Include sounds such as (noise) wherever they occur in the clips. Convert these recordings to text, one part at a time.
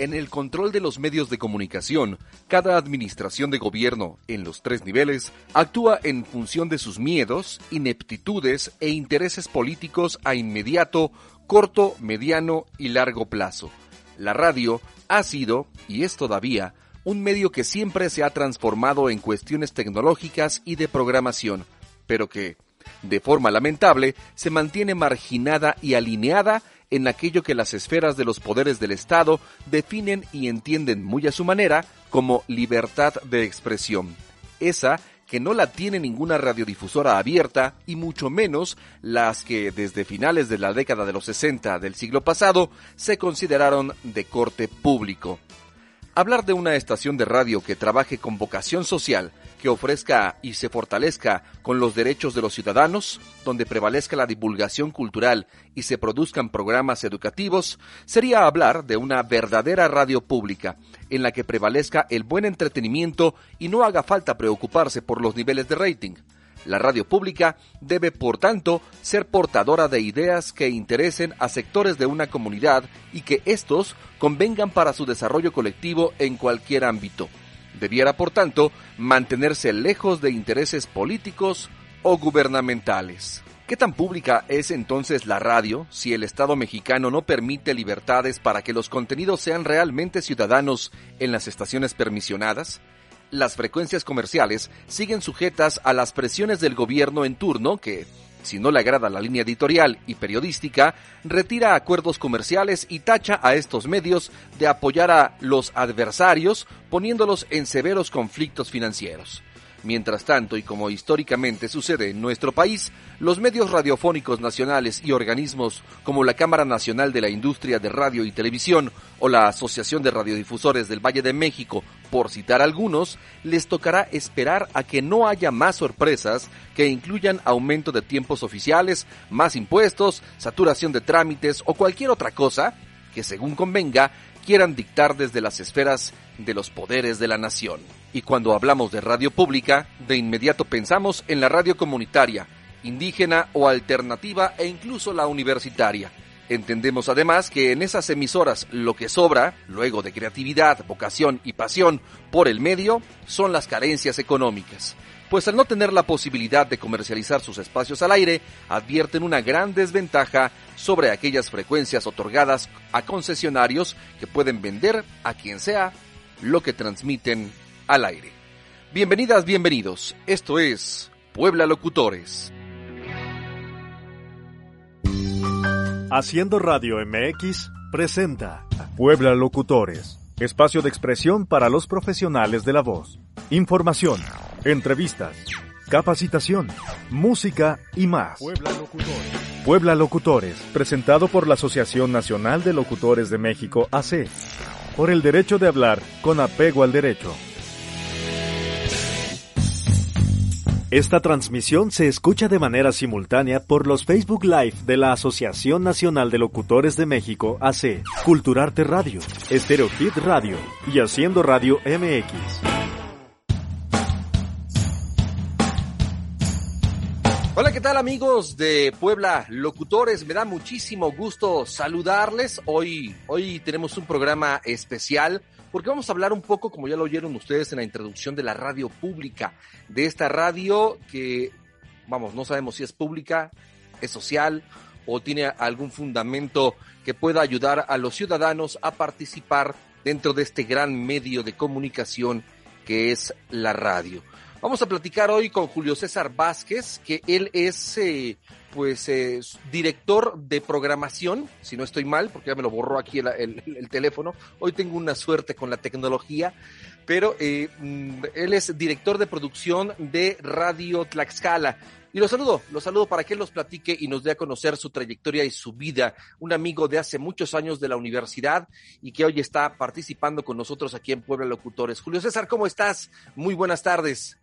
En el control de los medios de comunicación, cada administración de gobierno, en los tres niveles, actúa en función de sus miedos, ineptitudes e intereses políticos a inmediato, corto, mediano y largo plazo. La radio ha sido, y es todavía, un medio que siempre se ha transformado en cuestiones tecnológicas y de programación, pero que, de forma lamentable, se mantiene marginada y alineada en aquello que las esferas de los poderes del Estado definen y entienden muy a su manera como libertad de expresión. Esa que no la tiene ninguna radiodifusora abierta y mucho menos las que desde finales de la década de los 60 del siglo pasado se consideraron de corte público. Hablar de una estación de radio que trabaje con vocación social, que ofrezca y se fortalezca con los derechos de los ciudadanos, donde prevalezca la divulgación cultural y se produzcan programas educativos, sería hablar de una verdadera radio pública, en la que prevalezca el buen entretenimiento y no haga falta preocuparse por los niveles de rating. La radio pública debe, por tanto, ser portadora de ideas que interesen a sectores de una comunidad y que éstos convengan para su desarrollo colectivo en cualquier ámbito. Debiera, por tanto, mantenerse lejos de intereses políticos o gubernamentales. ¿Qué tan pública es entonces la radio si el Estado mexicano no permite libertades para que los contenidos sean realmente ciudadanos en las estaciones permisionadas? las frecuencias comerciales siguen sujetas a las presiones del gobierno en turno que, si no le agrada la línea editorial y periodística, retira acuerdos comerciales y tacha a estos medios de apoyar a los adversarios poniéndolos en severos conflictos financieros. Mientras tanto, y como históricamente sucede en nuestro país, los medios radiofónicos nacionales y organismos como la Cámara Nacional de la Industria de Radio y Televisión o la Asociación de Radiodifusores del Valle de México, por citar algunos, les tocará esperar a que no haya más sorpresas que incluyan aumento de tiempos oficiales, más impuestos, saturación de trámites o cualquier otra cosa que, según convenga, quieran dictar desde las esferas de los poderes de la nación. Y cuando hablamos de radio pública, de inmediato pensamos en la radio comunitaria, indígena o alternativa e incluso la universitaria. Entendemos además que en esas emisoras lo que sobra, luego de creatividad, vocación y pasión por el medio, son las carencias económicas pues al no tener la posibilidad de comercializar sus espacios al aire, advierten una gran desventaja sobre aquellas frecuencias otorgadas a concesionarios que pueden vender a quien sea lo que transmiten al aire. Bienvenidas, bienvenidos. Esto es Puebla Locutores. Haciendo Radio MX presenta Puebla Locutores, espacio de expresión para los profesionales de la voz. Información entrevistas, capacitación, música y más. Puebla Locutores. Puebla Locutores, presentado por la Asociación Nacional de Locutores de México, AC, por el derecho de hablar con apego al derecho. Esta transmisión se escucha de manera simultánea por los Facebook Live de la Asociación Nacional de Locutores de México, AC, Culturarte Radio, Stereo Hit Radio y Haciendo Radio MX. Hola, ¿qué tal amigos de Puebla Locutores? Me da muchísimo gusto saludarles. Hoy, hoy tenemos un programa especial porque vamos a hablar un poco, como ya lo oyeron ustedes en la introducción de la radio pública, de esta radio que, vamos, no sabemos si es pública, es social o tiene algún fundamento que pueda ayudar a los ciudadanos a participar dentro de este gran medio de comunicación que es la radio. Vamos a platicar hoy con Julio César Vázquez, que él es eh, pues eh, director de programación, si no estoy mal, porque ya me lo borró aquí el, teléfono. Hoy tengo una suerte con la tecnología, pero eh, mm, él es director de producción de Radio Tlaxcala. Y lo saludo, lo saludo para que él nos platique y nos dé a conocer su trayectoria y su vida. Un amigo de hace muchos años de la universidad y que hoy está participando con nosotros aquí en Puebla Locutores. Julio César, ¿cómo estás? Muy buenas tardes.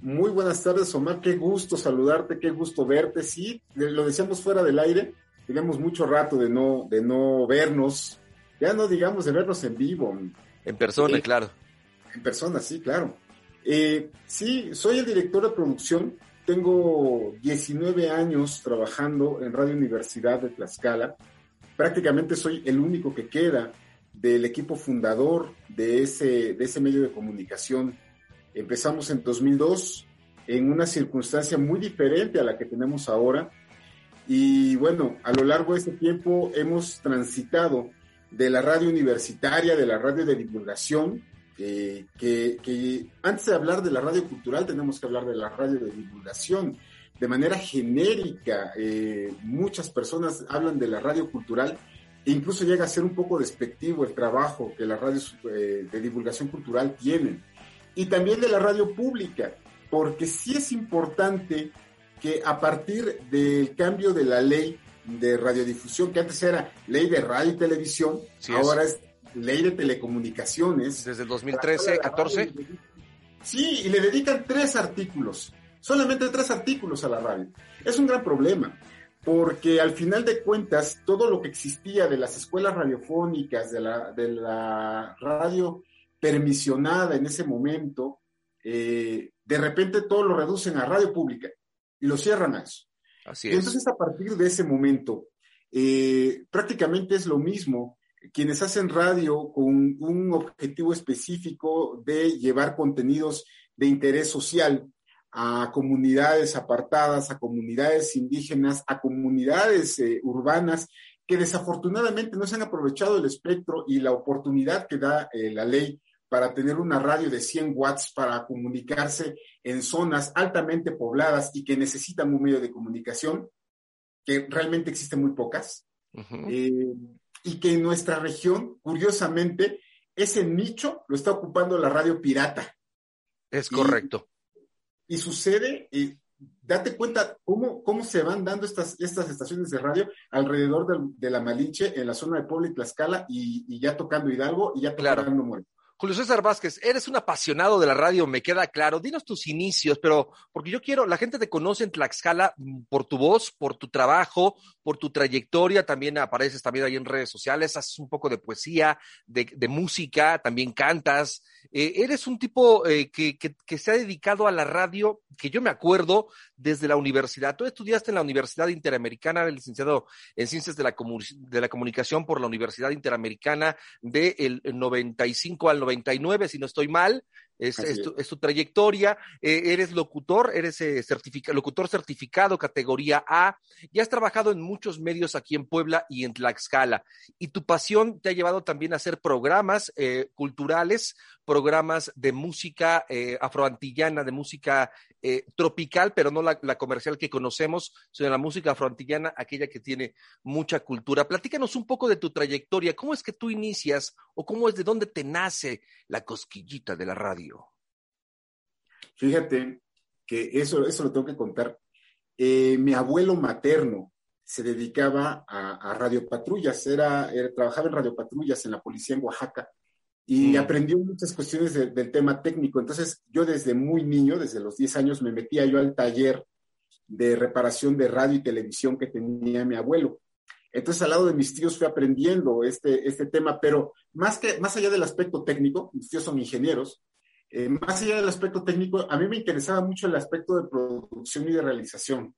Muy buenas tardes, Omar. Qué gusto saludarte, qué gusto verte. Sí, lo decíamos fuera del aire. Tenemos mucho rato de no, de no vernos. Ya no digamos de vernos en vivo. En persona, claro. En persona, sí, claro. Eh, sí, soy el director de producción. Tengo 19 años trabajando en Radio Universidad de Tlaxcala. Prácticamente soy el único que queda del equipo fundador de ese, de ese medio de comunicación. Empezamos en 2002 en una circunstancia muy diferente a la que tenemos ahora. Y bueno, a lo largo de ese tiempo hemos transitado de la radio universitaria, de la radio de divulgación, que, que, antes de hablar de la radio cultural tenemos que hablar de la radio de divulgación. De manera genérica, eh, muchas personas hablan de la radio cultural e incluso llega a ser un poco despectivo el trabajo que las radios eh, de divulgación cultural tienen. Y también de la radio pública, porque sí es importante que a partir del cambio de la ley de radiodifusión, que antes era ley de radio y televisión, ahora es. ley de telecomunicaciones. Desde el 2013, 14. Sí, y le dedican tres artículos, solamente tres artículos a la radio. Es un gran problema, porque al final de cuentas, todo lo que existía de las escuelas radiofónicas, de la, de la radio permisionada en ese momento, eh, de repente todo lo reducen a radio pública y lo cierran a eso. Así es. Entonces, a partir de ese momento, eh, prácticamente es lo mismo. Quienes hacen radio con un objetivo específico de llevar contenidos de interés social a comunidades apartadas, a comunidades indígenas, a comunidades eh, urbanas que desafortunadamente no se han aprovechado el espectro y la oportunidad que da eh, la ley para tener una radio de 100 watts para comunicarse en zonas altamente pobladas y que necesitan un medio de comunicación, que realmente existen muy pocas, eh, y que en nuestra región, curiosamente, ese nicho lo está ocupando la radio pirata. Es correcto. Y, sucede, y date cuenta cómo, cómo se van dando estas, estas estaciones de radio alrededor de, la Malinche, en la zona de Puebla y Tlaxcala, y, ya tocando Hidalgo y ya tocando claro. Julio César Vázquez, eres un apasionado de la radio, me queda claro. Dinos tus inicios, pero porque yo quiero, la gente te conoce en Tlaxcala mm, por tu voz, por tu trabajo, por tu trayectoria, también apareces también ahí en redes sociales, haces un poco de poesía, de, música, también cantas. Eh, eres un tipo eh, que, se ha dedicado a la radio, que yo me acuerdo desde la universidad. Tú estudiaste en la Universidad Interamericana, eres licenciado en Ciencias de la, de la Comunicación por la Universidad Interamericana del 95 al 99, si no estoy mal, es, tu, trayectoria, eh, eres locutor, eres eh, locutor certificado categoría A, y has trabajado en muchos medios aquí en Puebla y en Tlaxcala, y tu pasión te ha llevado también a hacer programas eh, culturales, programas de música afroantillana, de música tropical, pero no la, la, comercial que conocemos, sino la música afroantillana, aquella que tiene mucha cultura. Platícanos un poco de tu trayectoria, ¿cómo es que tú inicias o cómo es de dónde te nace la cosquillita de la radio? Fíjate que eso, eso lo tengo que contar. Eh, mi abuelo materno se dedicaba a, radiopatrullas, era, trabajaba en radiopatrullas en la policía en Oaxaca y mm. aprendió muchas cuestiones del tema técnico. Entonces, yo desde muy niño, desde los 10 años, me metía yo al taller de reparación de radio y televisión que tenía mi abuelo. Entonces, al lado de mis tíos fui aprendiendo este, este tema, pero más, que, más allá del aspecto técnico, mis tíos son ingenieros, eh, más allá del aspecto técnico, a mí me interesaba mucho el aspecto de producción y de realización.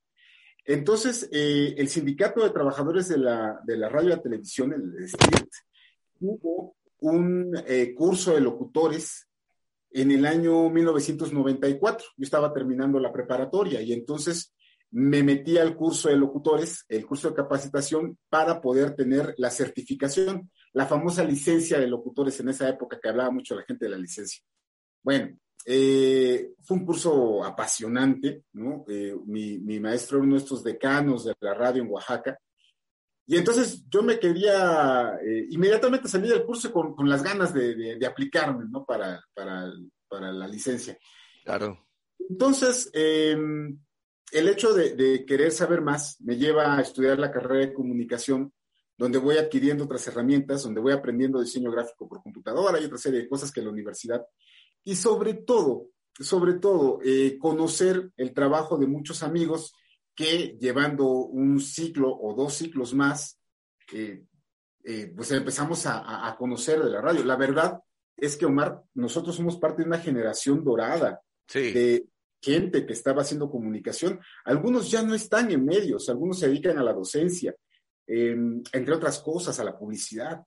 Entonces, eh, el Sindicato de Trabajadores de la, de la Radio y la Televisión, el STIRT, hubo un eh, curso de locutores en el año 1994. Yo estaba terminando la preparatoria y entonces me metí al curso de locutores, el curso de capacitación, para poder tener la certificación, la famosa licencia de locutores en esa época que hablaba mucho la gente de la licencia. Bueno, eh, fue un curso apasionante, ¿no? Eh, mi, maestro era uno de estos decanos de la radio en Oaxaca. Y entonces yo me quería, eh, inmediatamente salí del curso con, las ganas de, aplicarme, ¿no? Para, para, la licencia. Claro. Entonces, em, el hecho de, de, querer saber más me lleva a estudiar la carrera de comunicación, donde voy adquiriendo otras herramientas, donde voy aprendiendo diseño gráfico por computadora y otra serie de cosas que la universidad y sobre todo, sobre todo, eh, conocer el trabajo de muchos amigos que llevando un ciclo o dos ciclos más, eh, eh, pues empezamos a, conocer de la radio. La verdad es que, Omar, nosotros somos parte de una generación dorada de gente que estaba haciendo comunicación. Algunos ya no están en medios, algunos se dedican a la docencia, entre otras cosas, a la publicidad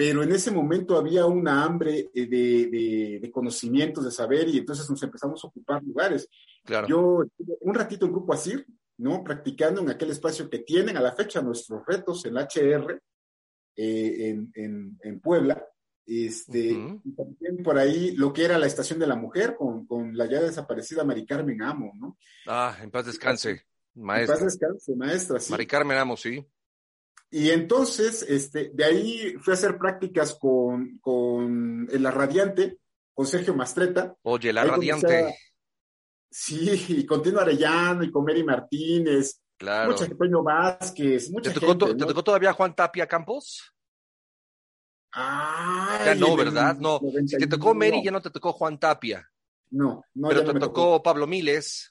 pero en ese momento había una hambre de, de, de, conocimientos, de saber, y entonces nos empezamos a ocupar lugares. Claro. Yo estuve un ratito en Grupo Asir, ¿no? Practicando en aquel espacio que tienen a la fecha nuestros retos, el HR, eh, en, en, en, Puebla. Este, uh -huh. y también por ahí lo que era la Estación de la Mujer con, con la ya desaparecida Mari Carmen Amo, ¿no? Ah, en paz descanse, maestra. En paz descanse, maestra, sí. Mari Carmen Amo, sí. Y entonces, este, de ahí fui a hacer prácticas con, con la Radiante, con Sergio Mastreta. Oye, la ahí Radiante. A, sí, y con Tino Arellano y con Mary Martínez. Claro. Mucha Toño Vázquez, mucha ¿Te tocó, gente, ¿no? ¿Te tocó todavía Juan Tapia Campos? Ah, ya no, ¿verdad? No. Si te tocó Mary, ya no te tocó Juan Tapia. No, no. Pero te tocó, Pablo Miles.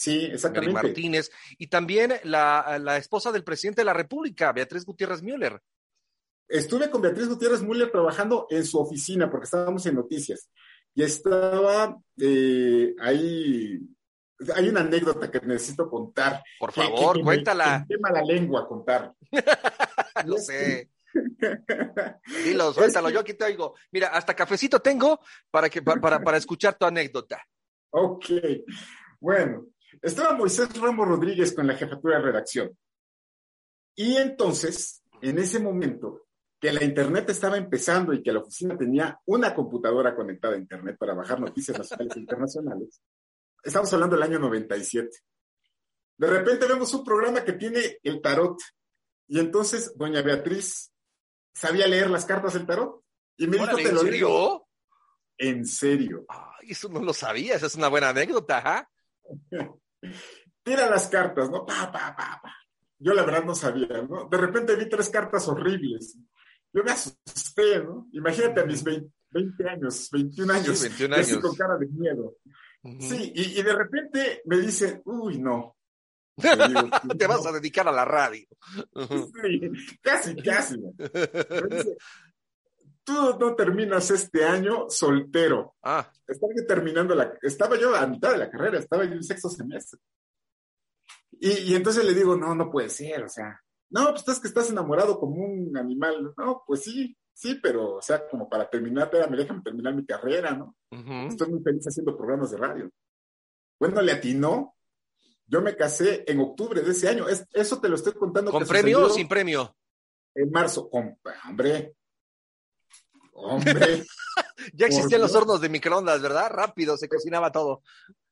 Sí, exactamente. Mary Martínez. Y también la, la, esposa del presidente de la República, Beatriz Gutiérrez Müller. Estuve con Beatriz Gutiérrez Müller trabajando en su oficina, porque estábamos en noticias. Y estaba eh, ahí. Hay una anécdota que necesito contar. Por favor, que, que, cuéntala. Me, me la lengua contar. (laughs) Lo sé. (laughs) Dilo, suéltalo, yo aquí te oigo. Mira, hasta cafecito tengo para, que, para, para escuchar tu anécdota. Ok, bueno, estaba Moisés Ramos Rodríguez con la jefatura de redacción. Y entonces, en ese momento, que la internet estaba empezando y que la oficina tenía una computadora conectada a internet para bajar noticias nacionales e internacionales, estamos hablando del año 97. De repente vemos un programa que tiene el tarot. Y entonces, doña Beatriz sabía leer las cartas del tarot. Y me dijo, te lo digo. En serio. Ay, eso no lo sabía, esa es una buena anécdota, ¿ah? (laughs) Tira las cartas, ¿no? Pa, pa, pa, pa. Yo la verdad no sabía, ¿no? De repente vi tres cartas horribles. Yo me asusté, ¿no? Imagínate a mis 20, 20 años, 21 años. Sí, 21 años. Con cara de miedo. Uh -huh. Sí, y, y, de repente me dice, uy, no. (laughs) Digo, Te vas a dedicar a la radio. Uh (laughs) -huh. Sí, casi, casi. Dice, Tú no terminas este año soltero. Ah. Estaba terminando la, estaba yo a mitad de la carrera, estaba yo en sexto semestre. Y, y entonces le digo, no, no puede ser, o sea, no, pues es que estás enamorado como un animal. No, pues sí, sí, pero, o sea, como para terminar, espérame, déjame terminar mi carrera, ¿no? Uh -huh. Estoy muy feliz haciendo programas de radio. Bueno, le atinó. Yo me casé en octubre de ese año. Es, eso te lo estoy contando. ¿Con premio o sin premio? En marzo. Con, hombre. Hombre. (laughs) ya existían los hornos de microondas, ¿verdad? Rápido, se cocinaba todo.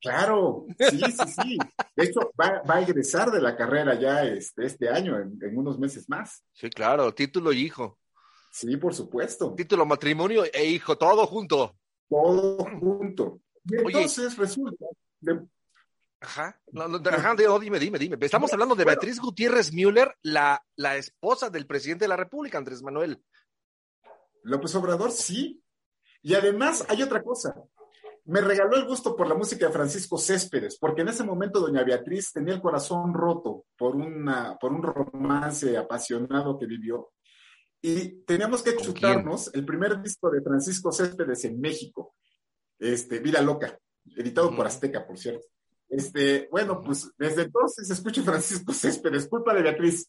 Claro, sí, sí, sí. De hecho, va, va a egresar de la carrera ya este, este año, en, en, unos meses más. Sí, claro, título y hijo. Sí, por supuesto. Título, matrimonio e hijo, todo junto. Todo junto. Y entonces Oye, resulta. De... Ajá. No, no, ajá, no, dime, dime, dime. Estamos hablando de Beatriz Gutiérrez Müller, la, la esposa del presidente de la República, Andrés Manuel. López Obrador, sí. Y además hay otra cosa. Me regaló el gusto por la música de Francisco Céspedes, porque en ese momento doña Beatriz tenía el corazón roto por, una, por un romance apasionado que vivió. Y teníamos que chutarnos el primer disco de Francisco Céspedes en México, este, Vida Loca, editado uh -huh. por Azteca, por cierto. Este, bueno, pues desde entonces escucho Francisco Céspedes, culpa de Beatriz.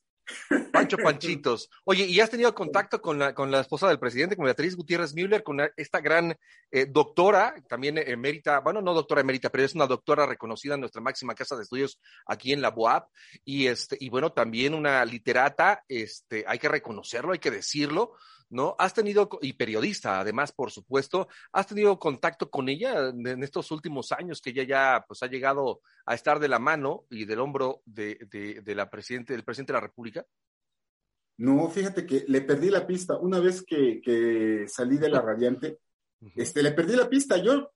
Pancho Panchitos. (laughs) Oye, ¿y has tenido contacto con la, con la esposa del presidente, con Beatriz Gutiérrez Müller, con esta gran eh, doctora, también emérita, bueno, no doctora emérita, pero es una doctora reconocida en nuestra máxima casa de estudios aquí en la BOAP, y este, y bueno, también una literata, este, hay que reconocerlo, hay que decirlo, ¿no? Has tenido, y periodista además, por supuesto, has tenido contacto con ella en estos últimos años que ella ya pues ha llegado a estar de la mano y del hombro de, de, de la presidente, del presidente de la República? No, fíjate que le perdí la pista. Una vez que, que salí de la radiante, uh -huh. este, le perdí la pista. Yo,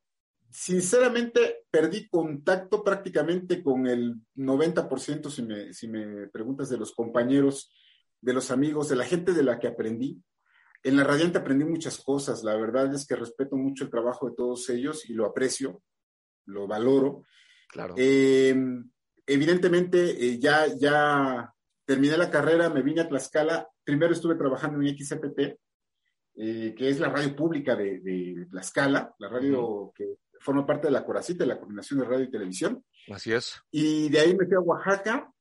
sinceramente, perdí contacto prácticamente con el 90%, si me, si me preguntas, de los compañeros, de los amigos, de la gente de la que aprendí en la Radiante aprendí muchas cosas. La verdad es que respeto mucho el trabajo de todos ellos y lo aprecio, lo valoro. Claro. Eh, evidentemente, eh, ya, ya terminé la carrera, me vine a Tlaxcala. Primero estuve trabajando en XCPT, eh, que es la radio pública de, de Tlaxcala, la radio uh -huh. que forma parte de la Coracita, la Coordinación de Radio y Televisión. Así es. Y de ahí me fui a Oaxaca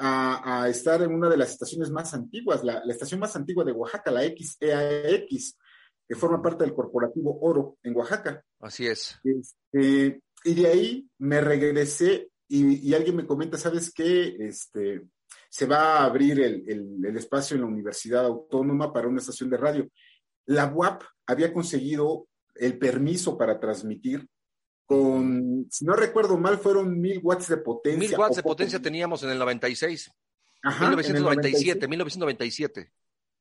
a, estar en una de las estaciones más antiguas, la, estación más antigua de Oaxaca, la XEAX, que forma parte del corporativo Oro en Oaxaca. Así es. Este, y de ahí me regresé y, alguien me comenta, ¿sabes qué? Este, se va a abrir el, el, espacio en la Universidad Autónoma para una estación de radio. La UAP había conseguido el permiso para transmitir con, si no recuerdo mal, fueron mil watts de potencia. Mil watts de potencia teníamos en el 96. Ajá. 1997, 1997.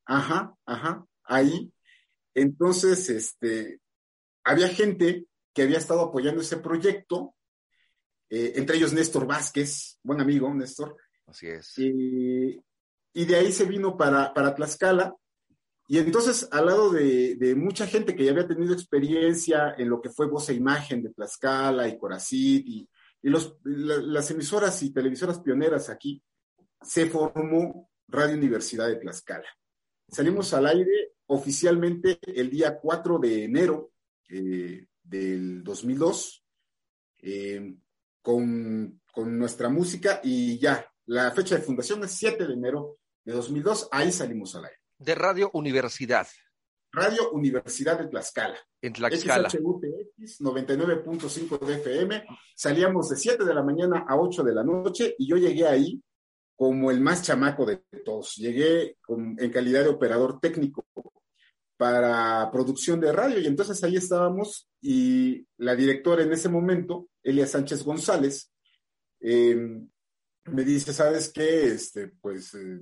Ajá, ajá, ahí. Entonces, este, había gente que había estado apoyando ese proyecto, eh, entre ellos Néstor Vázquez, buen amigo Néstor. Así es. y de ahí se vino para, para Tlaxcala y entonces, al lado de, mucha gente que ya había tenido experiencia en lo que fue voz e imagen de Tlaxcala y Coracit y, las emisoras y televisoras pioneras aquí, se formó Radio Universidad de Tlaxcala. Salimos al aire oficialmente el día 4 de enero eh, del 2002 eh, con, con nuestra música y ya, la fecha de fundación es 7 de enero de 2002, ahí salimos al aire de Radio Universidad. Radio Universidad de Tlaxcala. En Tlaxcala. XHUTX 99.5 de FM. Salíamos de 7 de la mañana a 8 de la noche y yo llegué ahí como el más chamaco de todos. Llegué en calidad de operador técnico para producción de radio y entonces ahí estábamos y la directora en ese momento, Elia Sánchez González, eh, me dice, ¿sabes qué? Este, pues eh,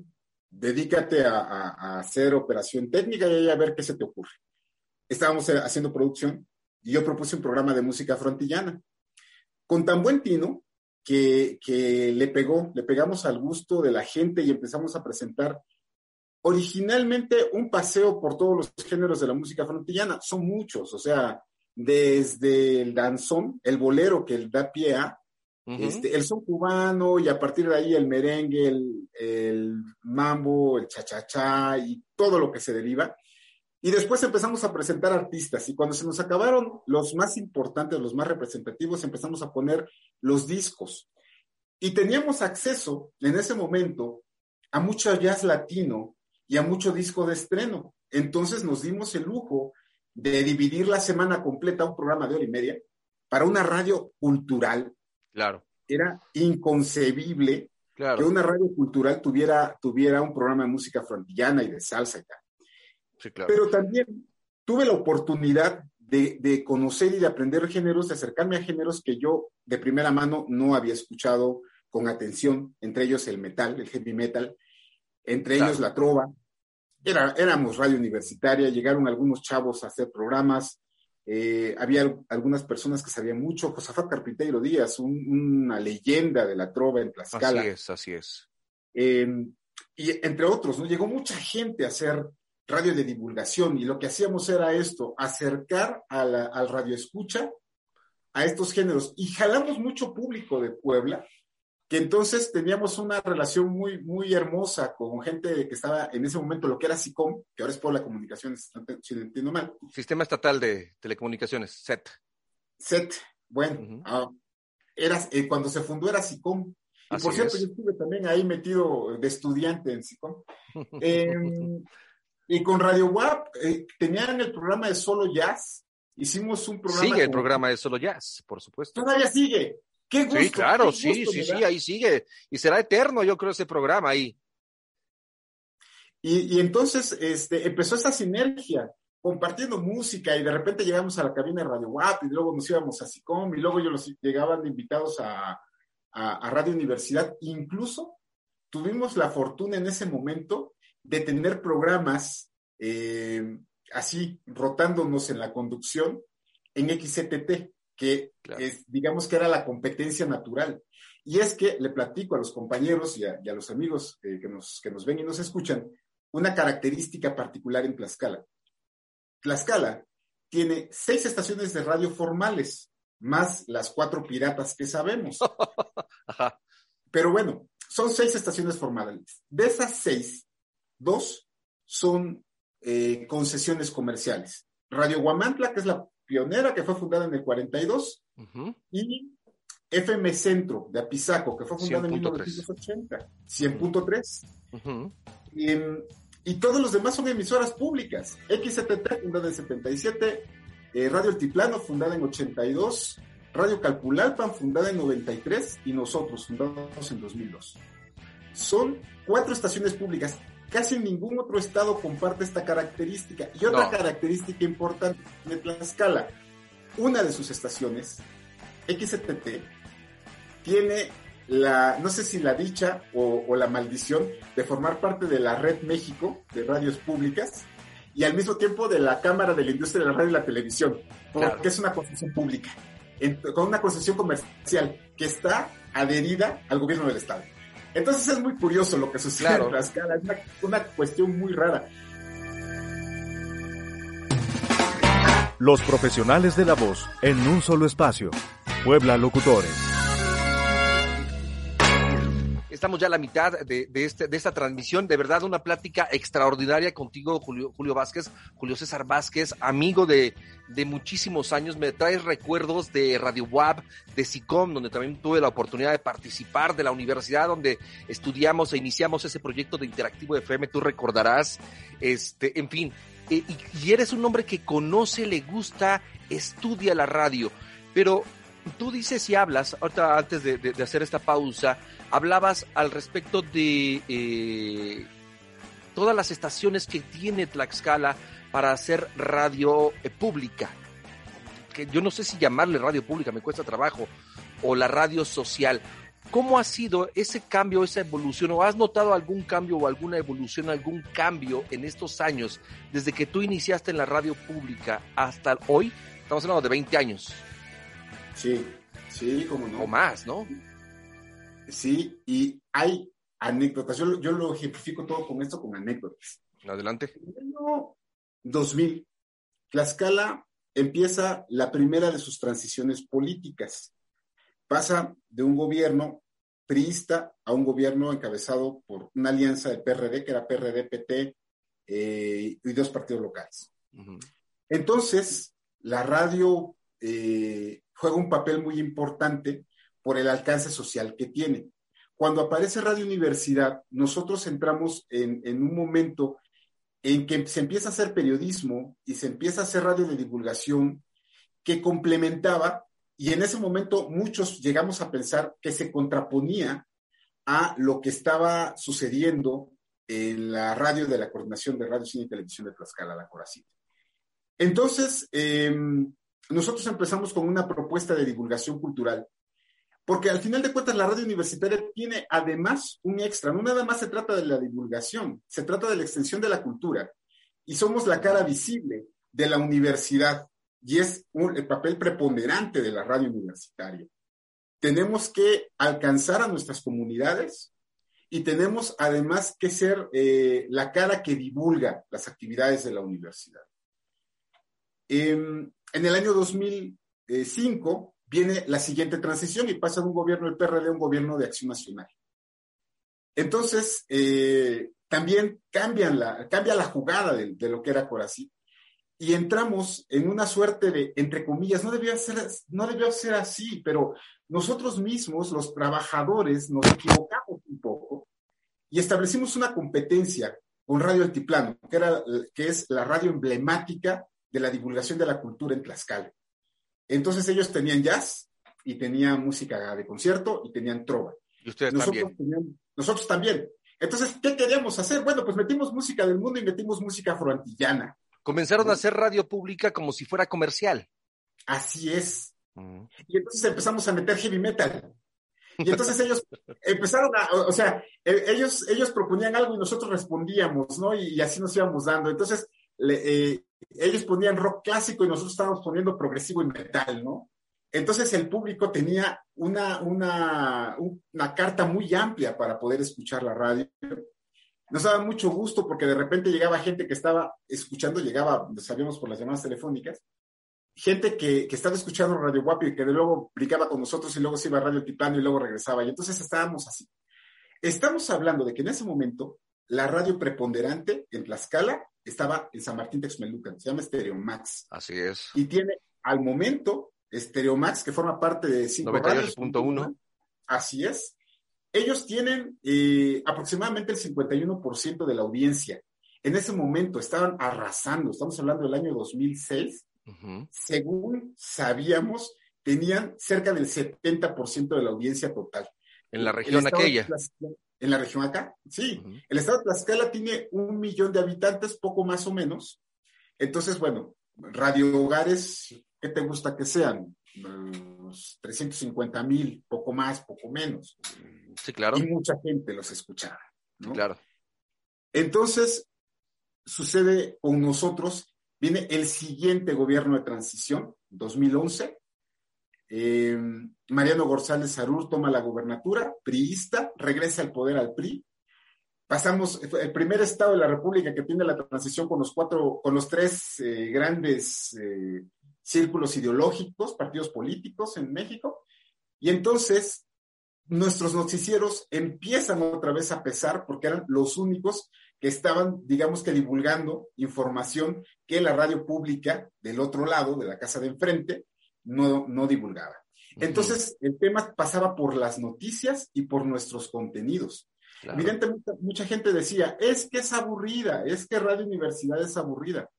dedícate a, hacer operación técnica y a ver qué se te ocurre. Estábamos eh, haciendo producción y yo propuse un programa de música frontillana con tan buen tino que, que le pegó, le pegamos al gusto de la gente y empezamos a presentar originalmente un paseo por todos los géneros de la música frontillana. Son muchos, o sea, desde el danzón, el bolero que da pie a, este, el son cubano y a partir de ahí el merengue, el, mambo, el cha-cha-cha y todo lo que se deriva. Y después empezamos a presentar artistas y cuando se nos acabaron los más importantes, los más representativos, empezamos a poner los discos. Y teníamos acceso en ese momento a mucho jazz latino y a mucho disco de estreno. Entonces nos dimos el lujo de dividir la semana completa, un programa de hora y media, para una radio cultural Claro. Era inconcebible que una radio cultural tuviera, tuviera un programa de música frontillana y de salsa y tal. Sí, claro. Pero también tuve la oportunidad de, conocer y de aprender géneros, de acercarme a géneros que yo de primera mano no había escuchado con atención, entre ellos el metal, el heavy metal, entre ellos la trova. Era, éramos radio universitaria, llegaron algunos chavos a hacer programas, eh, había algunas personas que sabían mucho. Josafat Carpinteiro Díaz, una leyenda de la trova en Tlaxcala. Así es, así es. Em, y entre otros, ¿no? Llegó mucha gente a hacer radio de divulgación y lo que hacíamos era esto, acercar a la, al radio escucha a estos géneros y jalamos mucho público de Puebla que entonces teníamos una relación muy, muy hermosa con gente que estaba en ese momento lo que era SICOM, que ahora es por la comunicación, si no entiendo mal. Sistema Estatal de Telecomunicaciones, SET. SET, bueno, ah, era, eh, cuando se fundó era SICOM. Y por cierto, yo estuve también ahí metido de estudiante en SICOM. (laughs) Em, y con Radio WAP eh, tenían el programa de Solo Jazz. Hicimos un programa. Sigue el programa de Solo Jazz, por supuesto. Todavía sigue. Sí, claro, sí, sí, sí, ahí sigue. Y será eterno, yo creo, ese programa ahí. Y, entonces este, empezó esa sinergia, compartiendo música, y de repente llegamos a la cabina de Radio WAP, y luego nos íbamos a SICOM, y luego yo los llegaban invitados a, Radio Universidad. Incluso tuvimos la fortuna en ese momento de tener programas eh, así, rotándonos en la conducción en XCTT que es, digamos que era la competencia natural. Y es que le platico a los compañeros y a, los amigos eh, que, nos, que nos ven y nos escuchan una característica particular en Tlaxcala. Tlaxcala tiene seis estaciones de radio formales, más las cuatro piratas que sabemos. (laughs) Pero bueno, son seis estaciones formales. De esas seis, dos son eh, concesiones comerciales. Radio Guamantla, que es la pionera que fue fundada en el 42 y FM Centro de Apizaco, que fue fundado en 1980, 100.3. y, todos los demás son emisoras públicas. XTT, fundada en 77, eh, Radio Altiplano, fundada en 82, Radio Calpulalpan, fundada en 93, y nosotros, fundados en 2002. Son cuatro estaciones públicas. Casi ningún otro estado comparte esta característica. Y otra característica importante de Tlaxcala, una de sus estaciones, XTT, tiene la, no sé si la dicha o, la maldición de formar parte de la Red México de radios públicas y al mismo tiempo de la Cámara de la Industria de la Radio y la Televisión, porque es una concesión pública, con una concesión comercial que está adherida al gobierno del Estado. Entonces es muy curioso lo que sucede en Tlaxcala, es una cuestión muy rara. Los profesionales de la voz en un solo espacio. Puebla Locutores. Estamos ya a la mitad de, este, de esta transmisión. De verdad, una plática extraordinaria contigo, Julio, Julio Vázquez, Julio César Vázquez, amigo de, de muchísimos años. Me traes recuerdos de Radio WAB, de SICOM, donde también tuve la oportunidad de participar, de la universidad donde estudiamos e iniciamos ese proyecto de Interactivo FM, tú recordarás. Este, en fin, eh, y, eres un hombre que conoce, le gusta, estudia la radio. Pero tú dices y hablas, ahorita antes de hacer esta pausa, hablabas al respecto de eh, todas las estaciones que tiene Tlaxcala para hacer radio eh, pública. Que yo no sé si llamarle radio pública, me cuesta trabajo, o la radio social. ¿Cómo ha sido ese cambio, esa evolución? ¿O has notado algún cambio o alguna evolución, algún cambio en estos años, desde que tú iniciaste en la radio pública hasta hoy? Estamos hablando de 20 años. Sí, sí, como no. O más, ¿no? Sí, y hay anécdotas. Yo, lo ejemplifico todo con esto, con anécdotas. Adelante. En el año 2000, Tlaxcala empieza la primera de sus transiciones políticas. Pasa de un gobierno priista a un gobierno encabezado por una alianza de PRD, que era PRD, PT eh, y dos partidos locales. Entonces, la radio eh, juega un papel muy importante por el alcance social que tiene. Cuando aparece Radio Universidad, nosotros entramos en, un momento en que se empieza a hacer periodismo y se empieza a hacer radio de divulgación que complementaba y en ese momento muchos llegamos a pensar que se contraponía a lo que estaba sucediendo en la radio de la Coordinación de Radio, Cine y Televisión de Tlaxcala, la Coracit. Entonces, em, nosotros empezamos con una propuesta de divulgación cultural porque al final de cuentas la radio universitaria tiene además un extra. No nada más se trata de la divulgación, se trata de la extensión de la cultura. Y somos la cara visible de la universidad y es el papel preponderante de la radio universitaria. Tenemos que alcanzar a nuestras comunidades y tenemos además que ser eh, la cara que divulga las actividades de la universidad. en el año 2005 viene la siguiente transición y pasa de un gobierno del PRD a un gobierno de Acción Nacional. Entonces, eh, también cambian la, cambia la jugada de, lo que era Corazí y entramos en una suerte de, entre comillas, no debió, ser, no debió ser así, pero nosotros mismos, los trabajadores, nos equivocamos un poco y establecimos una competencia con Radio Altiplano, que, era, que es la radio emblemática de la divulgación de la cultura en Tlaxcala. Entonces ellos tenían jazz y tenían música de concierto y tenían trova. Y ustedes nosotros también. nosotros también. Entonces, ¿qué queríamos hacer? Bueno, pues metimos música del mundo y metimos música afroantillana. Comenzaron a hacer radio pública como si fuera comercial. Así es. Mm. Y entonces empezamos a meter heavy metal. Y entonces ellos (laughs) empezaron a, o, sea, e, ellos, ellos proponían algo y nosotros respondíamos, ¿no? Y, así nos íbamos dando. Entonces, eh, ellos ponían rock clásico y nosotros estábamos poniendo progresivo y metal, ¿no? Entonces el público tenía una, una, una carta muy amplia para poder escuchar la radio. Nos daba mucho gusto porque de repente llegaba gente que estaba escuchando, llegaba, sabíamos por las llamadas telefónicas, gente que, que estaba escuchando Radio Guapi y que de luego brincaba con nosotros y luego se iba a Radio Tiplano y luego regresaba. Y entonces estábamos así. Estamos hablando de que en ese momento la radio preponderante en Tlaxcala estaba en San Martín Texmelucan, se llama Stereo Max. Así es. Y tiene al momento Estereomax, que forma parte de 98.1. Así es. Ellos tienen eh, aproximadamente el 51% de la audiencia. En ese momento estaban arrasando, estamos hablando del año 2006. Según sabíamos, tenían cerca del 70% de la audiencia total. En la región aquella. En la región acá, sí. El estado de Tlaxcala tiene un millón de habitantes, poco más o menos. Entonces, bueno, radio hogares, ¿qué te gusta que sean? 350 mil, poco más, poco menos. Sí, claro. Y mucha gente los escuchaba, ¿no? Claro. Entonces, sucede con nosotros, viene el siguiente gobierno de transición, 2011. Eh, Mariano González Sarur toma la gubernatura, priista, regresa al poder al PRI. Pasamos, el primer estado de la República que tiene la transición con los cuatro, con los tres eh, grandes eh, círculos ideológicos, partidos políticos en México. Y entonces nuestros noticieros empiezan otra vez a pesar porque eran los únicos que estaban, digamos que divulgando información que la radio pública del otro lado, de la casa de enfrente, no, no divulgaba. Entonces, el tema pasaba por las noticias y por nuestros contenidos. Evidentemente, mucha gente decía, es que es aburrida, es que Radio Universidad es aburrida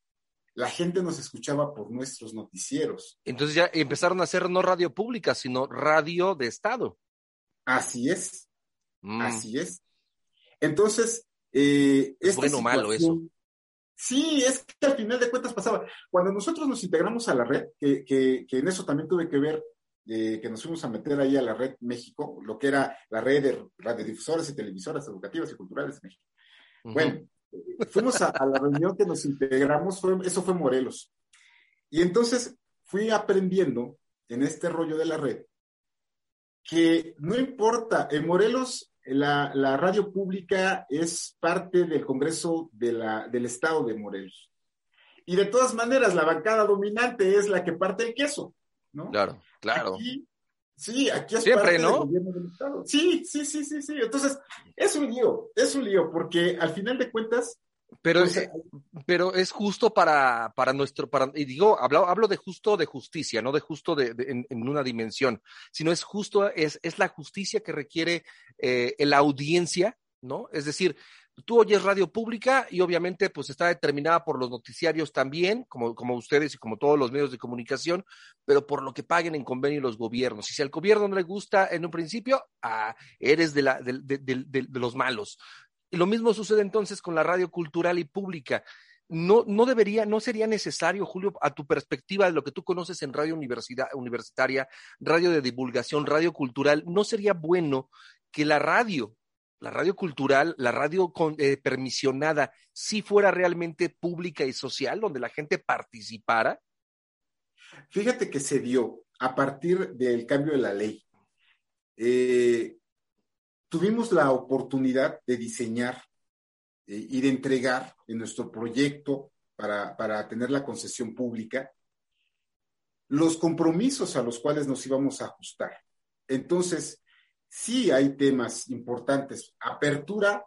la gente nos escuchaba por nuestros noticieros. Entonces ya empezaron a hacer no radio pública, sino radio de Estado. Así es, mm. así es. Entonces, eh, es bueno o malo eso. Sí, es que al final de cuentas pasaba. Cuando nosotros nos integramos a la red, que, en eso también tuve que ver, eh, que nos fuimos a meter ahí a la red México, lo que era la red de radiodifusoras y televisoras educativas y culturales de México. Bueno, fuimos a, la reunión que nos integramos, eso fue Morelos. Y entonces fui aprendiendo en este rollo de la red que no importa, en Morelos la, radio pública es parte del Congreso de la, del Estado de Morelos. Y de todas maneras, la bancada dominante es la que parte el queso, ¿no? Claro, claro. sí, aquí es Siempre, parte ¿no? del del Estado. Sí, sí, sí, sí, sí. Entonces, es un lío, es un lío, porque al final de cuentas, pero, es, pero es justo para, para nuestro, para, y digo, hablo, hablo de justo de justicia, no de justo de, en, una dimensión, sino es justo, es, es la justicia que requiere eh, la audiencia, ¿no? Es decir, tú oyes radio pública y obviamente pues está determinada por los noticiarios también, como, como ustedes y como todos los medios de comunicación, pero por lo que paguen en convenio los gobiernos. Y si al gobierno no le gusta en un principio, ah, eres de, la, de, de los malos. Y lo mismo sucede entonces con la radio cultural y pública. No, no debería, no sería necesario, Julio, a tu perspectiva de lo que tú conoces en radio universidad, universitaria, radio de divulgación, radio cultural, ¿no sería bueno que la radio, la radio cultural, la radio eh, permisionada, sí fuera realmente pública y social, donde la gente participara? Fíjate que se dio a partir del cambio de la ley. Eh, tuvimos la oportunidad de diseñar eh, y de entregar en nuestro proyecto para, para tener la concesión pública los compromisos a los cuales nos íbamos a ajustar. Entonces, sí hay temas importantes. Apertura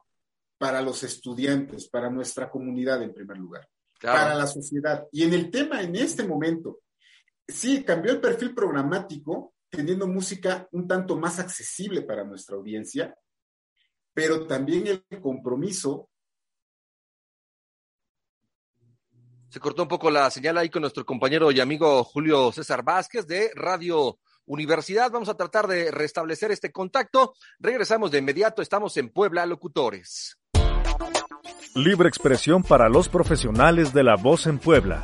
para los estudiantes, para nuestra comunidad en primer lugar, para la sociedad. Y en el tema, en este momento, sí, cambió el perfil programático teniendo música un tanto más accesible para nuestra audiencia, pero también el compromiso. Se cortó un poco la señal ahí con nuestro compañero y amigo Julio César Vázquez de Radio Universidad. Vamos a tratar de restablecer este contacto. Regresamos de inmediato. Estamos en Puebla Locutores. Libre expresión para los profesionales de la voz en Puebla.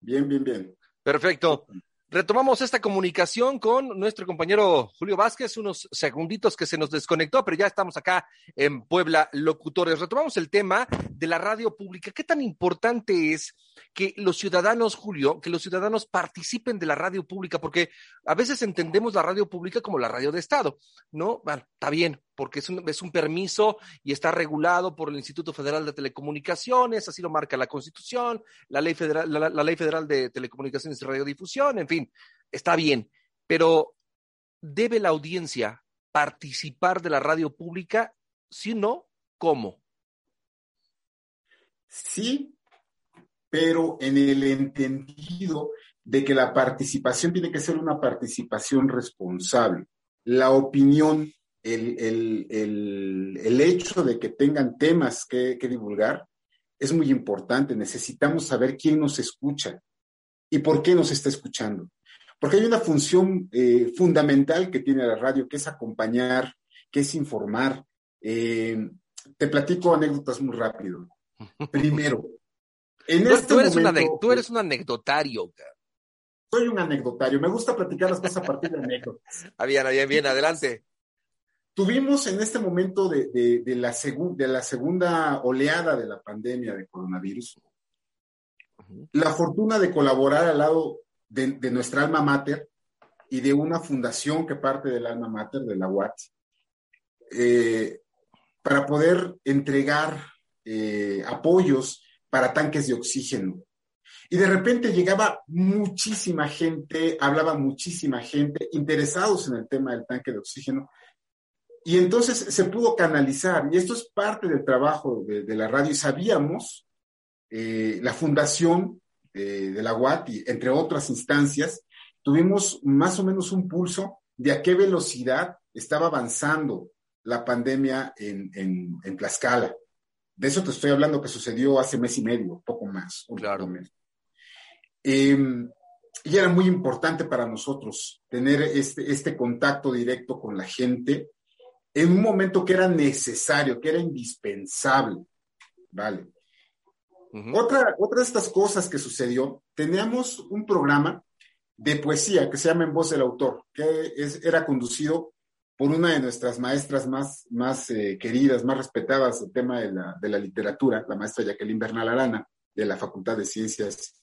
Bien, bien, bien. Perfecto. Retomamos esta comunicación con nuestro compañero Julio Vázquez, unos segunditos que se nos desconectó, pero ya estamos acá en Puebla Locutores. Retomamos el tema de la radio pública. ¿Qué tan importante es que los ciudadanos, Julio, que los ciudadanos participen de la radio pública? Porque a veces entendemos la radio pública como la radio de Estado, ¿no? Bueno, está bien, porque es un, es un permiso y está regulado por el Instituto Federal de Telecomunicaciones, así lo marca la Constitución, la Ley Federal, la, Ley Federal de Telecomunicaciones y Radiodifusión, en fin, está bien, pero ¿debe la audiencia participar de la radio pública? Si no, ¿cómo? Sí, pero en el entendido de que la participación tiene que ser una participación responsable. La opinión, el, el, hecho de que tengan temas que, divulgar es muy importante. Necesitamos saber quién nos escucha y por qué nos está escuchando. Porque hay una función eh, fundamental que tiene la radio, que es acompañar, que es informar. Eh, te platico anécdotas muy rápido. (laughs) Primero, en este tú, eres momento, tú eres un anecdotario. Soy un anecdotario. Me gusta platicar las cosas a partir de anécdotas. Ah, bien, bien, bien, adelante. Tuvimos en este momento de, la de la segunda oleada de la pandemia de coronavirus la fortuna de colaborar al lado de, nuestra alma mater y de una fundación que parte del alma mater, de la UAT, eh, para poder entregar eh, apoyos para tanques de oxígeno. Y de repente llegaba muchísima gente, hablaba muchísima gente interesados en el tema del tanque de oxígeno. Y entonces se pudo canalizar, y esto es parte del trabajo de, la radio, y sabíamos, eh, la fundación de la UAT, y entre otras instancias, tuvimos más o menos un pulso de a qué velocidad estaba avanzando la pandemia en, en, Tlaxcala. De eso te estoy hablando que sucedió hace mes y medio, poco más. claro. Em, y era muy importante para nosotros tener este, este contacto directo con la gente en un momento que era necesario, que era indispensable. Vale. otra, otra de estas cosas que sucedió, teníamos un programa de poesía que se llama En Voz del Autor, que es, era conducido por una de nuestras maestras más, más eh, queridas, más respetadas del tema de la, de la, literatura, la maestra Jacqueline Bernal Arana, de la Facultad de Ciencias,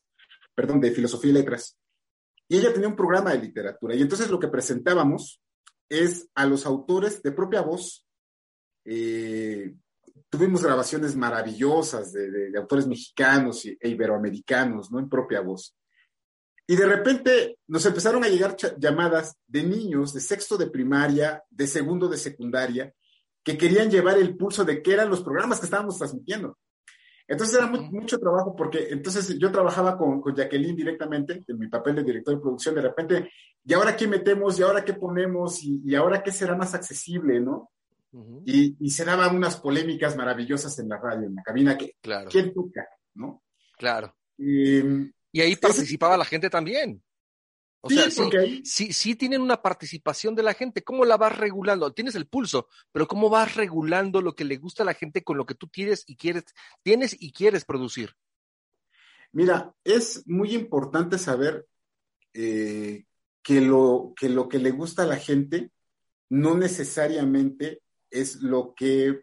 perdón, de Filosofía y Letras. Y ella tenía un programa de literatura. Y entonces lo que presentábamos es a los autores de propia voz. Eh, tuvimos grabaciones maravillosas de, de, autores mexicanos e iberoamericanos, ¿no? En propia voz. Y de repente nos empezaron a llegar llamadas de niños de sexto de primaria, de segundo de secundaria, que querían llevar el pulso de qué eran los programas que estábamos transmitiendo. Entonces era mucho trabajo porque entonces yo trabajaba con, con, Jacqueline directamente en mi papel de director de producción. De repente, ¿y ahora qué metemos? ¿Y ahora qué ponemos? ¿Y, ahora qué será más accesible? ¿No? y, y, se daban unas polémicas maravillosas en la radio, en la cabina, que claro. ¿quién toca? ¿No? Claro. Em, y ahí participaba la gente también. O sea, sí, sí, tienen una participación de la gente. ¿Cómo la vas regulando? Tienes el pulso, pero ¿cómo vas regulando lo que le gusta a la gente con lo que tú tienes y quieres, tienes y quieres producir? Mira, es muy importante saber eh, que, lo, que lo que le gusta a la gente no necesariamente es lo que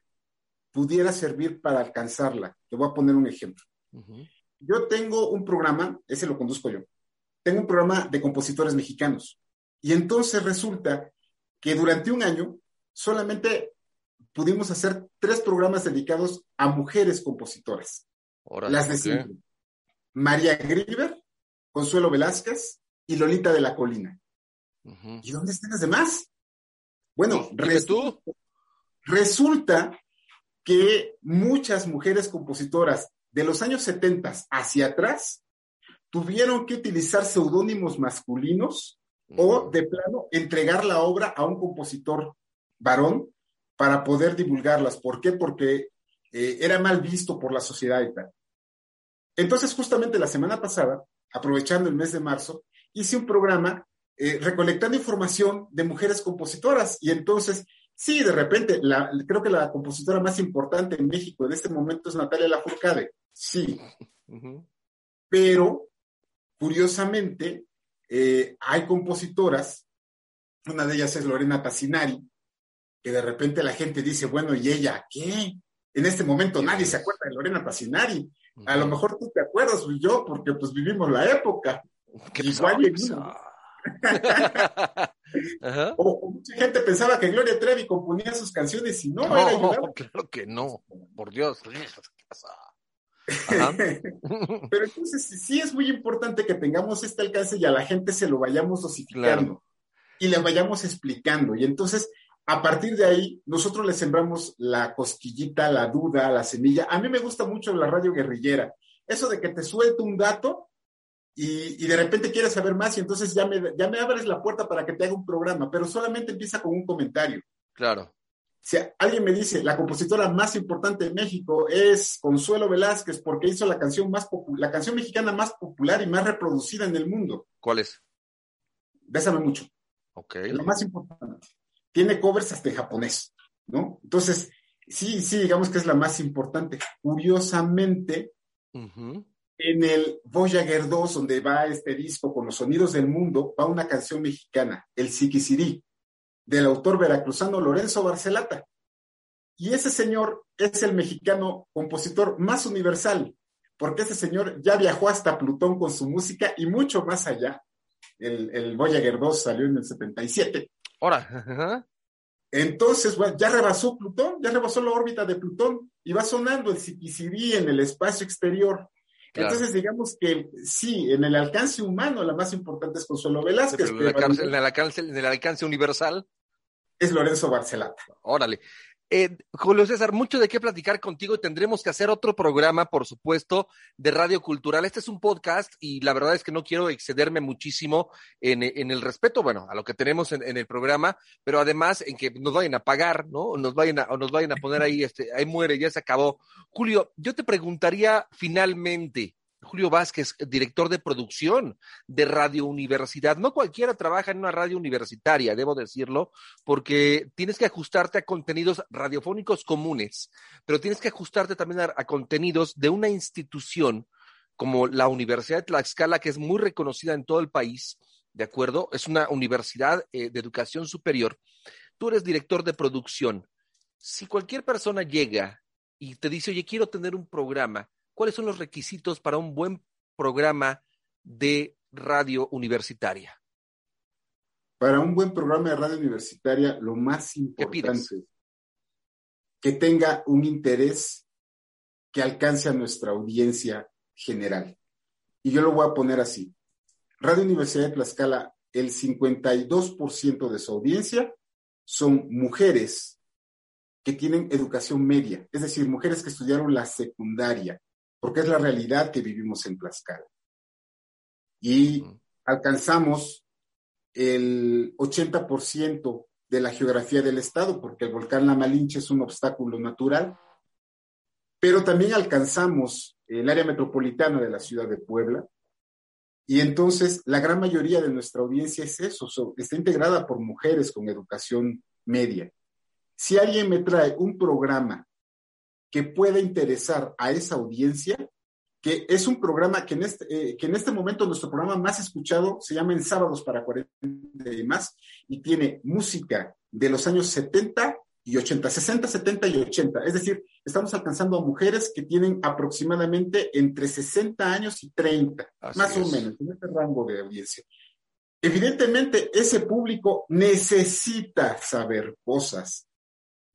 pudiera servir para alcanzarla. Te voy a poner un ejemplo. Yo tengo un programa, ese lo conduzco yo tengo un programa de compositores mexicanos. Y entonces resulta que durante un año solamente pudimos hacer tres programas dedicados a mujeres compositoras. las de siempre. María Griver, Consuelo Velázquez y Lolita de la Colina. ¿Y dónde están las demás? Bueno, resulta que muchas mujeres compositoras de los años 70 hacia atrás tuvieron que utilizar seudónimos masculinos o de plano entregar la obra a un compositor varón para poder divulgarlas. ¿Por qué? Porque eh, era mal visto por la sociedad y tal. Entonces, justamente la semana pasada, aprovechando el mes de marzo, hice un programa eh, recolectando información de mujeres compositoras. Y entonces, sí, de repente, la, creo que la compositora más importante en México en este momento es Natalia Lafourcade. Sí. Pero Curiosamente, eh, hay compositoras, una de ellas es Lorena Tassinari, que de repente la gente dice, bueno, ¿y ella qué? En este momento nadie se acuerda de Lorena Tassinari. A lo mejor tú te acuerdas, pues yo, porque pues vivimos la época. Igual (laughs) o, mucha gente pensaba que Gloria Trevi componía sus canciones y no, no era claro que no, por Dios. (laughs) Pero entonces sí es muy importante que tengamos este alcance y a la gente se lo vayamos dosificando y le vayamos explicando. Y entonces, a partir de ahí, nosotros le sembramos la cosquillita, la duda, la semilla. A mí me gusta mucho la radio guerrillera. Eso de que te suelto un dato y, de repente quieres saber más y entonces ya me, ya me abres la puerta para que te haga un programa, pero solamente empieza con un comentario. Claro. Si alguien me dice, la compositora más importante de México es Consuelo Velázquez porque hizo la canción, más la canción mexicana más popular y más reproducida en el mundo. ¿Cuál es? Bésame mucho. Ok. Lo más importante. Tiene covers hasta en japonés, ¿no? Entonces, sí, sí, digamos que es la más importante. Curiosamente, en el Voyager 2, donde va este disco con los sonidos del mundo, va una canción mexicana, el Siquisirí, del autor veracruzano Lorenzo Barcelata. Y ese señor es el mexicano compositor más universal, porque ese señor ya viajó hasta Plutón con su música y mucho más allá. El, el Voyager 2 salió en el 77. Ahora, entonces, bueno, ya rebasó Plutón, ya rebasó la órbita de Plutón y va sonando el Siquisirí en el espacio exterior. Entonces, digamos que sí, en el alcance humano la más importante es Consuelo Velázquez. en, el alcance, en el alcance universal. Es Lorenzo Barcelata. Órale. Eh, Julio César, mucho de qué platicar contigo y tendremos que hacer otro programa, por supuesto, de Radio Cultural. Este es un podcast y la verdad es que no quiero excederme muchísimo en, el respeto, bueno, a lo que tenemos en, el programa, pero además en que nos vayan a pagar, ¿no? O nos vayan a, o nos vayan a poner ahí, este, ahí muere, ya se acabó. Julio, yo te preguntaría finalmente, Julio Vázquez, director de producción de Radio Universidad. No cualquiera trabaja en una radio universitaria, debo decirlo, porque tienes que ajustarte a contenidos radiofónicos comunes, pero tienes que ajustarte también a, contenidos de una institución como la Universidad de Tlaxcala, que es muy reconocida en todo el país, ¿de acuerdo? Es una universidad eh, de educación superior. Tú eres director de producción. Si cualquier persona llega y te dice, oye, quiero tener un programa, ¿cuáles son los requisitos para un buen programa de radio universitaria? Para un buen programa de radio universitaria, lo más importante que tenga un interés que alcance a nuestra audiencia general. Y yo lo voy a poner así. Radio Universidad de Tlaxcala, el 52% de su audiencia son mujeres que tienen educación media, es decir, mujeres que estudiaron la secundaria, porque es la realidad que vivimos en Tlaxcala. Y alcanzamos el 80% de la geografía del estado, porque el volcán La Malinche es un obstáculo natural, pero también alcanzamos el área metropolitana de la ciudad de Puebla, y entonces la gran mayoría de nuestra audiencia es eso, está integrada por mujeres con educación media. Si alguien me trae un programa que pueda interesar a esa audiencia, que es un programa que en este, eh, que en este momento nuestro programa más escuchado se llama En Sábados para 40 y más, y tiene música de los años 70 y 80, 60, 70 y 80. Es decir, estamos alcanzando a mujeres que tienen aproximadamente entre 60 años y 30, más o menos, en este rango de audiencia. Evidentemente, ese público necesita saber cosas,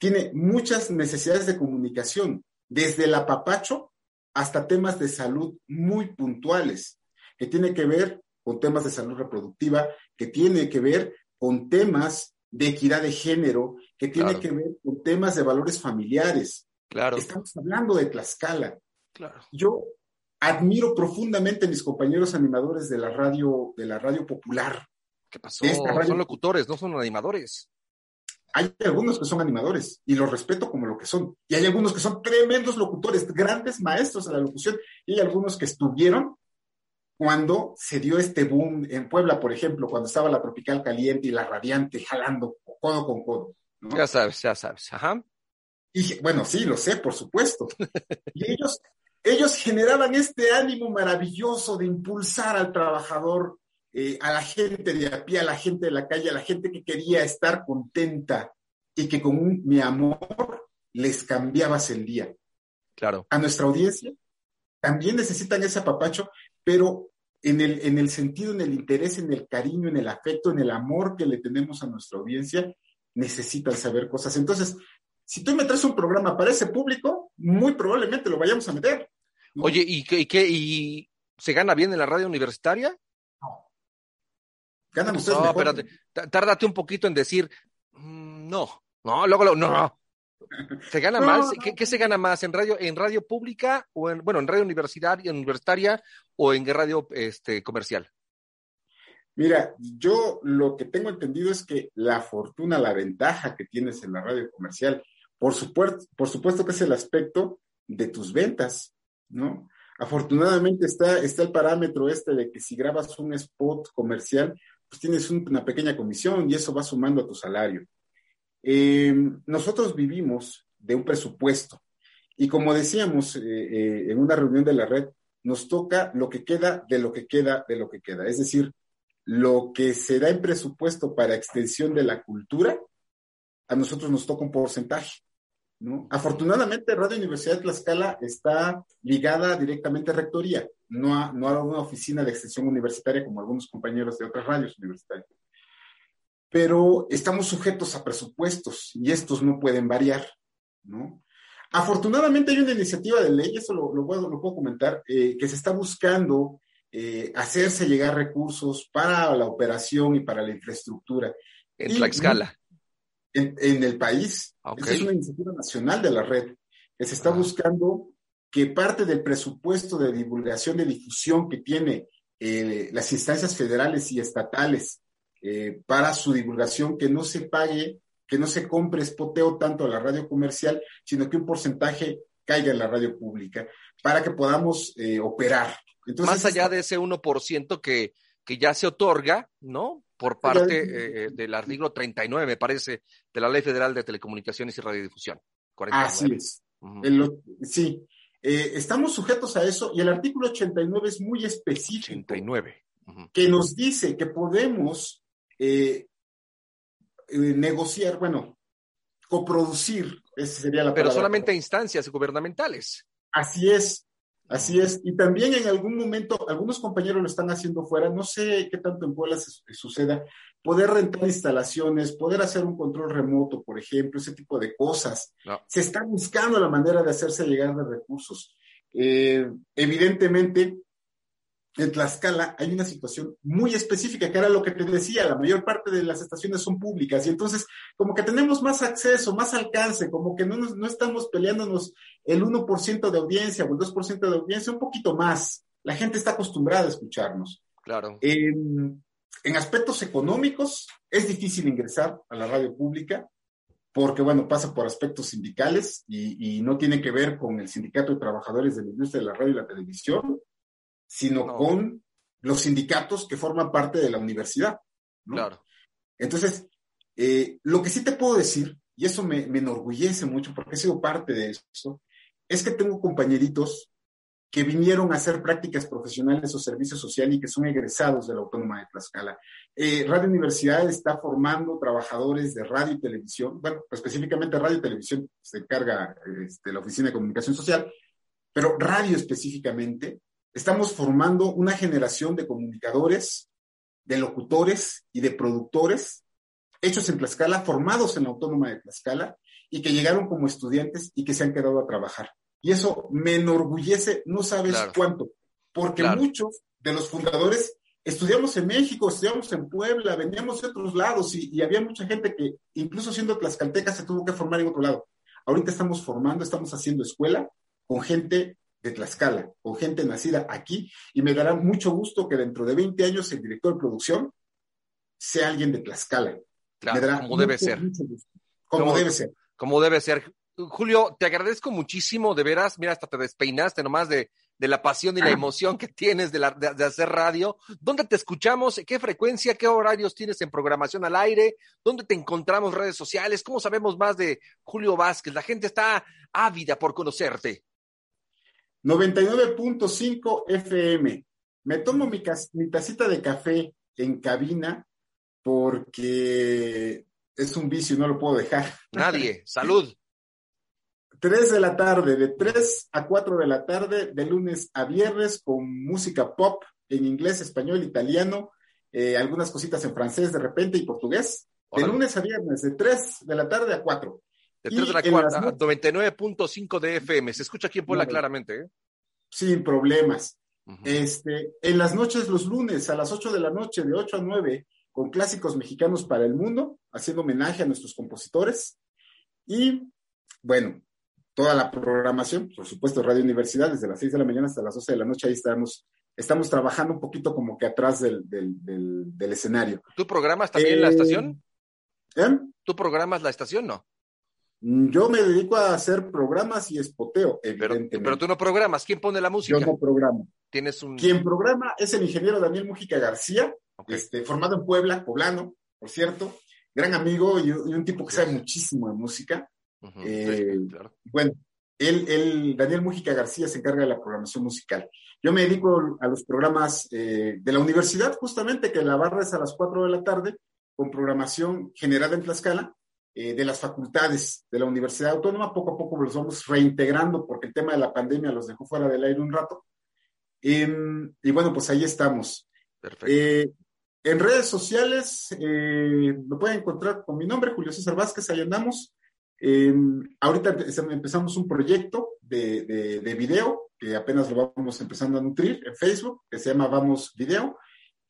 tiene muchas necesidades de comunicación, desde el apapacho hasta temas de salud muy puntuales, que tiene que ver con temas de salud reproductiva, que tiene que ver con temas de equidad de género, que tiene que ver con temas de valores familiares. Claro. Estamos hablando de Tlaxcala. Claro. Yo admiro profundamente a mis compañeros animadores de la radio, de la radio popular. ¿Qué pasó? Son locutores, no son animadores hay algunos que son animadores y los respeto como lo que son. Y hay algunos que son tremendos locutores, grandes maestros de la locución. Y hay algunos que estuvieron cuando se dio este boom en Puebla, por ejemplo, cuando estaba la Tropical Caliente y la Radiante jalando codo con codo. Ya sabes, ya sabes. Ajá. Y bueno, sí, lo sé, por supuesto. y ellos, ellos generaban este ánimo maravilloso de impulsar al trabajador eh, a la gente de a pie, a la gente de la calle, a la gente que quería estar contenta y que con un, mi amor les cambiabas el día. Claro. A nuestra audiencia también necesitan ese apapacho, pero en el, en el sentido, en el interés, en el cariño, en el afecto, en el amor que le tenemos a nuestra audiencia, necesitan saber cosas. Entonces, si tú me traes un programa para ese público, muy probablemente lo vayamos a meter. Oye, ¿y qué, qué, y se gana bien en la radio universitaria? Ganan ustedes no, espérate, tárdate un poquito en decir, mm, no, no, luego, no, no. ¿Se gana (laughs) más? ¿Qué, se gana más? ¿En radio, en radio pública o en, bueno, en radio universitaria, universitaria o en radio este, comercial? Mira, yo lo que tengo entendido es que la fortuna, la ventaja que tienes en la radio comercial, por supuesto, por supuesto que es el aspecto de tus ventas, ¿no? Afortunadamente está, está el parámetro este de que si grabas un spot comercial, pues tienes una pequeña comisión y eso va sumando a tu salario. Eh, nosotros vivimos de un presupuesto y como decíamos eh, eh, en una reunión de la red, nos toca lo que queda de lo que queda de lo que queda. Es decir, lo que se da en presupuesto para extensión de la cultura, a nosotros nos toca un porcentaje. ¿No? Afortunadamente, Radio Universidad de Tlaxcala está ligada directamente a Rectoría, no a, no a una oficina de extensión universitaria como algunos compañeros de otras radios universitarias. Pero estamos sujetos a presupuestos y estos no pueden variar. ¿no? Afortunadamente hay una iniciativa de ley, eso lo, lo, puedo, lo puedo, comentar, eh, que se está buscando eh, hacerse llegar recursos para la operación y para la infraestructura. En Tlaxcala. En, en, el país. Es una iniciativa nacional de la red que se está ah. buscando que parte del presupuesto de divulgación, de difusión que tiene eh, las instancias federales y estatales eh, para su divulgación, que no se pague, que no se compre espoteo tanto a la radio comercial, sino que un porcentaje caiga en la radio pública para que podamos eh, operar más allá de ese 1% que, que ya se otorga, ¿no? Por parte eh, eh, del artículo 39, me parece, de la Ley Federal de Telecomunicaciones y Radiodifusión. Así es. sí. Eh, estamos sujetos a eso y el artículo 89 es muy específico. 89. Que nos dice que podemos negociar, bueno, coproducir, esa sería la Pero solamente a instancias gubernamentales. Así es. Así es, y también en algún momento, algunos compañeros lo están haciendo fuera, no sé qué tanto en Puebla se, suceda, poder rentar instalaciones, poder hacer un control remoto, por ejemplo, ese tipo de cosas. Se está buscando la manera de hacerse llegar de recursos. Eh, evidentemente, en Tlaxcala hay una situación muy específica, que era lo que te decía, la mayor parte de las estaciones son públicas y entonces como que tenemos más acceso, más alcance, como que no, no estamos peleándonos el 1% de audiencia o el 2% de audiencia, un poquito más. La gente está acostumbrada a escucharnos. Claro. en aspectos económicos es difícil ingresar a la radio pública porque, bueno, pasa por aspectos sindicales y, y no tiene que ver con el sindicato de trabajadores de la industria de la radio y la televisión sino con los sindicatos que forman parte de la universidad. Claro. Entonces, eh, lo que sí te puedo decir, y eso me, enorgullece mucho porque he sido parte de eso, es que tengo compañeritos que vinieron a hacer prácticas profesionales o servicio social y que son egresados de la Autónoma de Tlaxcala. Eh, radio Universidad está formando trabajadores de radio y televisión, bueno, específicamente radio y televisión se encarga este, la Oficina de Comunicación Social, pero radio específicamente, Estamos formando una generación de comunicadores, de locutores y de productores hechos en Tlaxcala, formados en la Autónoma de Tlaxcala y que llegaron como estudiantes y que se han quedado a trabajar. Y eso me enorgullece, no sabes cuánto, porque muchos de los fundadores estudiamos en México, estudiamos en Puebla, veníamos de otros lados y, y, había mucha gente que incluso siendo tlaxcalteca se tuvo que formar en otro lado. Ahorita estamos formando, estamos haciendo escuela con gente de Tlaxcala, con gente nacida aquí, y me dará mucho gusto que dentro de 20 años el director de producción sea alguien de Tlaxcala. Claro, como debe ser. como, debe ser. Como debe ser. Julio, te agradezco muchísimo, de veras, mira, hasta te despeinaste nomás de, de la pasión y la (laughs) emoción que tienes de, la, de, hacer radio. ¿Dónde te escuchamos? ¿Qué frecuencia? ¿Qué horarios tienes en programación al aire? ¿Dónde te encontramos redes sociales? ¿Cómo sabemos más de Julio Vázquez? La gente está ávida por conocerte. 99.5 FM. Me tomo mi, mi tacita de café en cabina porque es un vicio y no lo puedo dejar. Nadie. Salud. 3 de la tarde, de 3 a 4 de la tarde, de lunes a viernes, con música pop en inglés, español, italiano, eh, algunas cositas en francés de repente y portugués. De lunes a viernes, de 3 de la tarde a 4. De 3 de la 4 a 99.5 de FM. Se escucha aquí en Puebla claramente. ¿eh? Sin problemas. este, en las noches, los lunes, a las 8 de la noche, de 8 a 9, con clásicos mexicanos para el mundo, haciendo homenaje a nuestros compositores. Y bueno, toda la programación, por supuesto, Radio Universidad, desde las 6 de la mañana hasta las 12 de la noche, ahí estamos, estamos trabajando un poquito como que atrás del, del, escenario. ¿Tú programas también la estación? ¿Eh? ¿Tú programas la estación, no? Yo me dedico a hacer programas y espoteo, evidentemente. Pero, tú no programas, ¿quién pone la música? Yo no programo. Tienes un... Quien programa es el ingeniero Daniel Mujica García, este, formado en Puebla, poblano, por cierto, gran amigo y, un tipo que sabe muchísimo de música. Eh, bueno, él, Daniel Mujica García se encarga de la programación musical. Yo me dedico a los programas eh, de la universidad, justamente, que la barra es a las 4 de la tarde, con programación generada en Tlaxcala, eh, de las facultades de la Universidad Autónoma. Poco a poco los vamos reintegrando porque el tema de la pandemia los dejó fuera del aire un rato. Em, y bueno, pues ahí estamos. Perfecto. en redes sociales me pueden encontrar con mi nombre, Julio César Vázquez, ahí andamos. Em, ahorita empezamos un proyecto de, de, video que apenas lo vamos empezando a nutrir en Facebook, que se llama Vamos Video.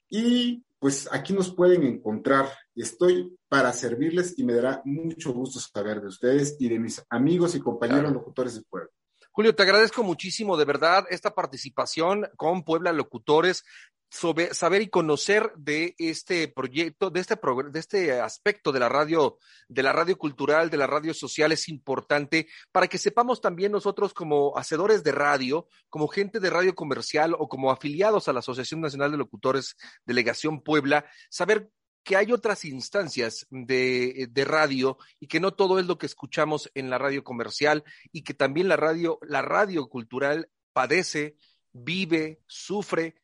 Y pues aquí nos pueden encontrar. Estoy para servirles y me dará mucho gusto saber de ustedes y de mis amigos y compañeros locutores de pueblo. Julio, te agradezco muchísimo, de verdad, esta participación con Puebla Locutores sobre saber y conocer de este proyecto, de este, de este aspecto de la radio, de la radio cultural, de la radio social es importante para que sepamos también nosotros como hacedores de radio, como gente de radio comercial o como afiliados a la Asociación Nacional de Locutores Delegación Puebla, saber que hay otras instancias de, de, radio y que no todo es lo que escuchamos en la radio comercial y que también la radio, la radio cultural padece, vive, sufre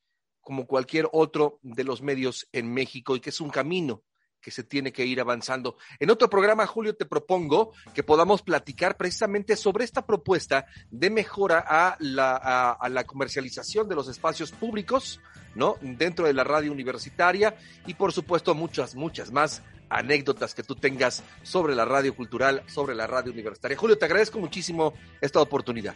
como cualquier otro de los medios en México y que es un camino que se tiene que ir avanzando. En otro programa, Julio, te propongo que podamos platicar precisamente sobre esta propuesta de mejora a la, comercialización de los espacios públicos, ¿no? Dentro de la radio universitaria y, por supuesto, muchas, muchas más anécdotas que tú tengas sobre la radio cultural, sobre la radio universitaria. Julio, te agradezco muchísimo esta oportunidad.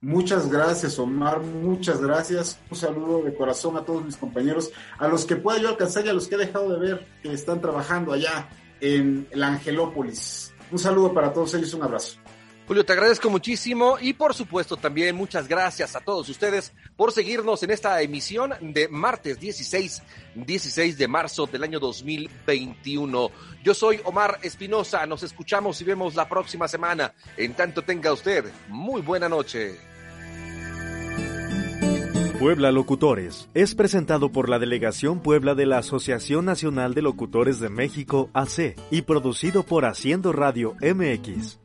Muchas gracias, Omar. Muchas gracias. Un saludo de corazón a todos mis compañeros, a los que pueda yo alcanzar y a los que he dejado de ver que están trabajando allá en la Angelópolis. Un saludo para todos ellos, un abrazo. Julio, te agradezco muchísimo y por supuesto también muchas gracias a todos ustedes por seguirnos en esta emisión de martes 16, 16 de marzo del año 2021. Yo soy Omar Espinosa, nos escuchamos y vemos la próxima semana. En tanto tenga usted muy buena noche. Puebla Locutores es presentado por la Delegación Puebla de la Asociación Nacional de Locutores de México AC y producido por Haciendo Radio MX.